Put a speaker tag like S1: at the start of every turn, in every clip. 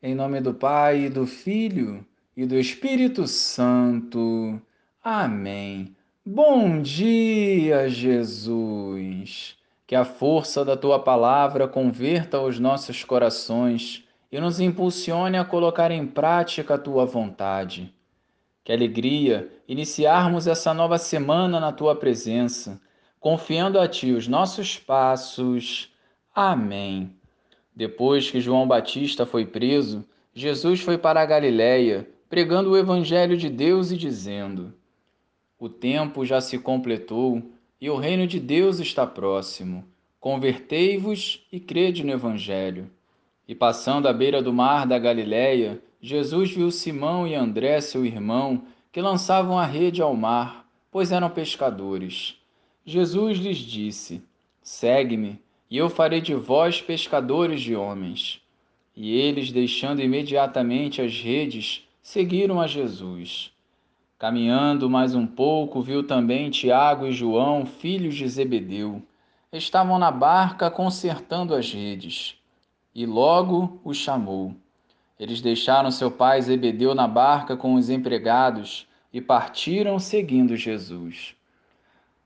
S1: Em nome do Pai, do Filho e do Espírito Santo. Amém. Bom dia, Jesus. Que a força da tua palavra converta os nossos corações e nos impulsione a colocar em prática a tua vontade. Que alegria iniciarmos essa nova semana na tua presença, confiando a ti os nossos passos. Amém. Depois que João Batista foi preso, Jesus foi para a Galiléia, pregando o evangelho de Deus e dizendo: O tempo já se completou e o reino de Deus está próximo. Convertei-vos e crede no evangelho. E passando à beira do mar da Galiléia, Jesus viu Simão e André, seu irmão, que lançavam a rede ao mar, pois eram pescadores. Jesus lhes disse: Segue-me e eu farei de vós pescadores de homens. E eles, deixando imediatamente as redes, seguiram a Jesus. Caminhando mais um pouco, viu também Tiago e João, filhos de Zebedeu. Estavam na barca consertando as redes. E logo os chamou. Eles deixaram seu pai Zebedeu na barca com os empregados e partiram seguindo Jesus.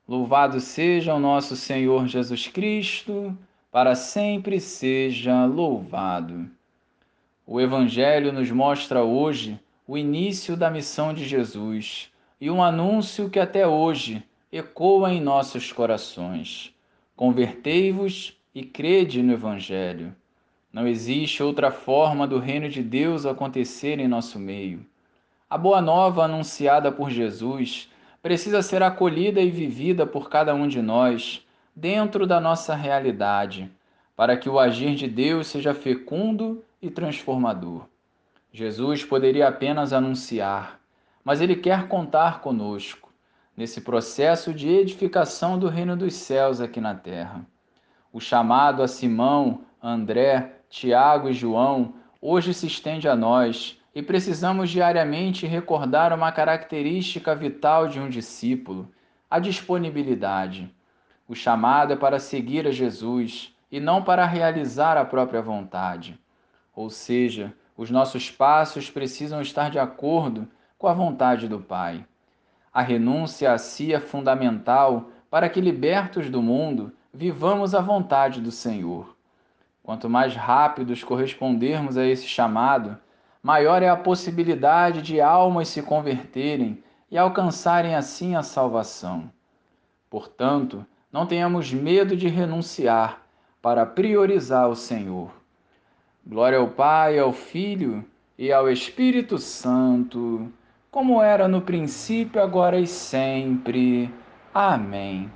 S1: Louvado seja o nosso Senhor Jesus Cristo, para sempre seja louvado. O Evangelho nos mostra hoje o início da missão de Jesus e um anúncio que até hoje ecoa em nossos corações. Convertei-vos e crede no Evangelho. Não existe outra forma do reino de Deus acontecer em nosso meio. A boa nova anunciada por Jesus precisa ser acolhida e vivida por cada um de nós, dentro da nossa realidade, para que o agir de Deus seja fecundo e transformador. Jesus poderia apenas anunciar, mas ele quer contar conosco nesse processo de edificação do reino dos céus aqui na terra. O chamado a Simão, André, Tiago e João hoje se estende a nós e precisamos diariamente recordar uma característica vital de um discípulo: a disponibilidade. O chamado é para seguir a Jesus e não para realizar a própria vontade. Ou seja, os nossos passos precisam estar de acordo com a vontade do Pai. A renúncia a si é fundamental para que, libertos do mundo, vivamos a vontade do Senhor. Quanto mais rápidos correspondermos a esse chamado, maior é a possibilidade de almas se converterem e alcançarem assim a salvação. Portanto, não tenhamos medo de renunciar para priorizar o Senhor. Glória ao Pai, ao Filho e ao Espírito Santo, como era no princípio, agora e sempre. Amém.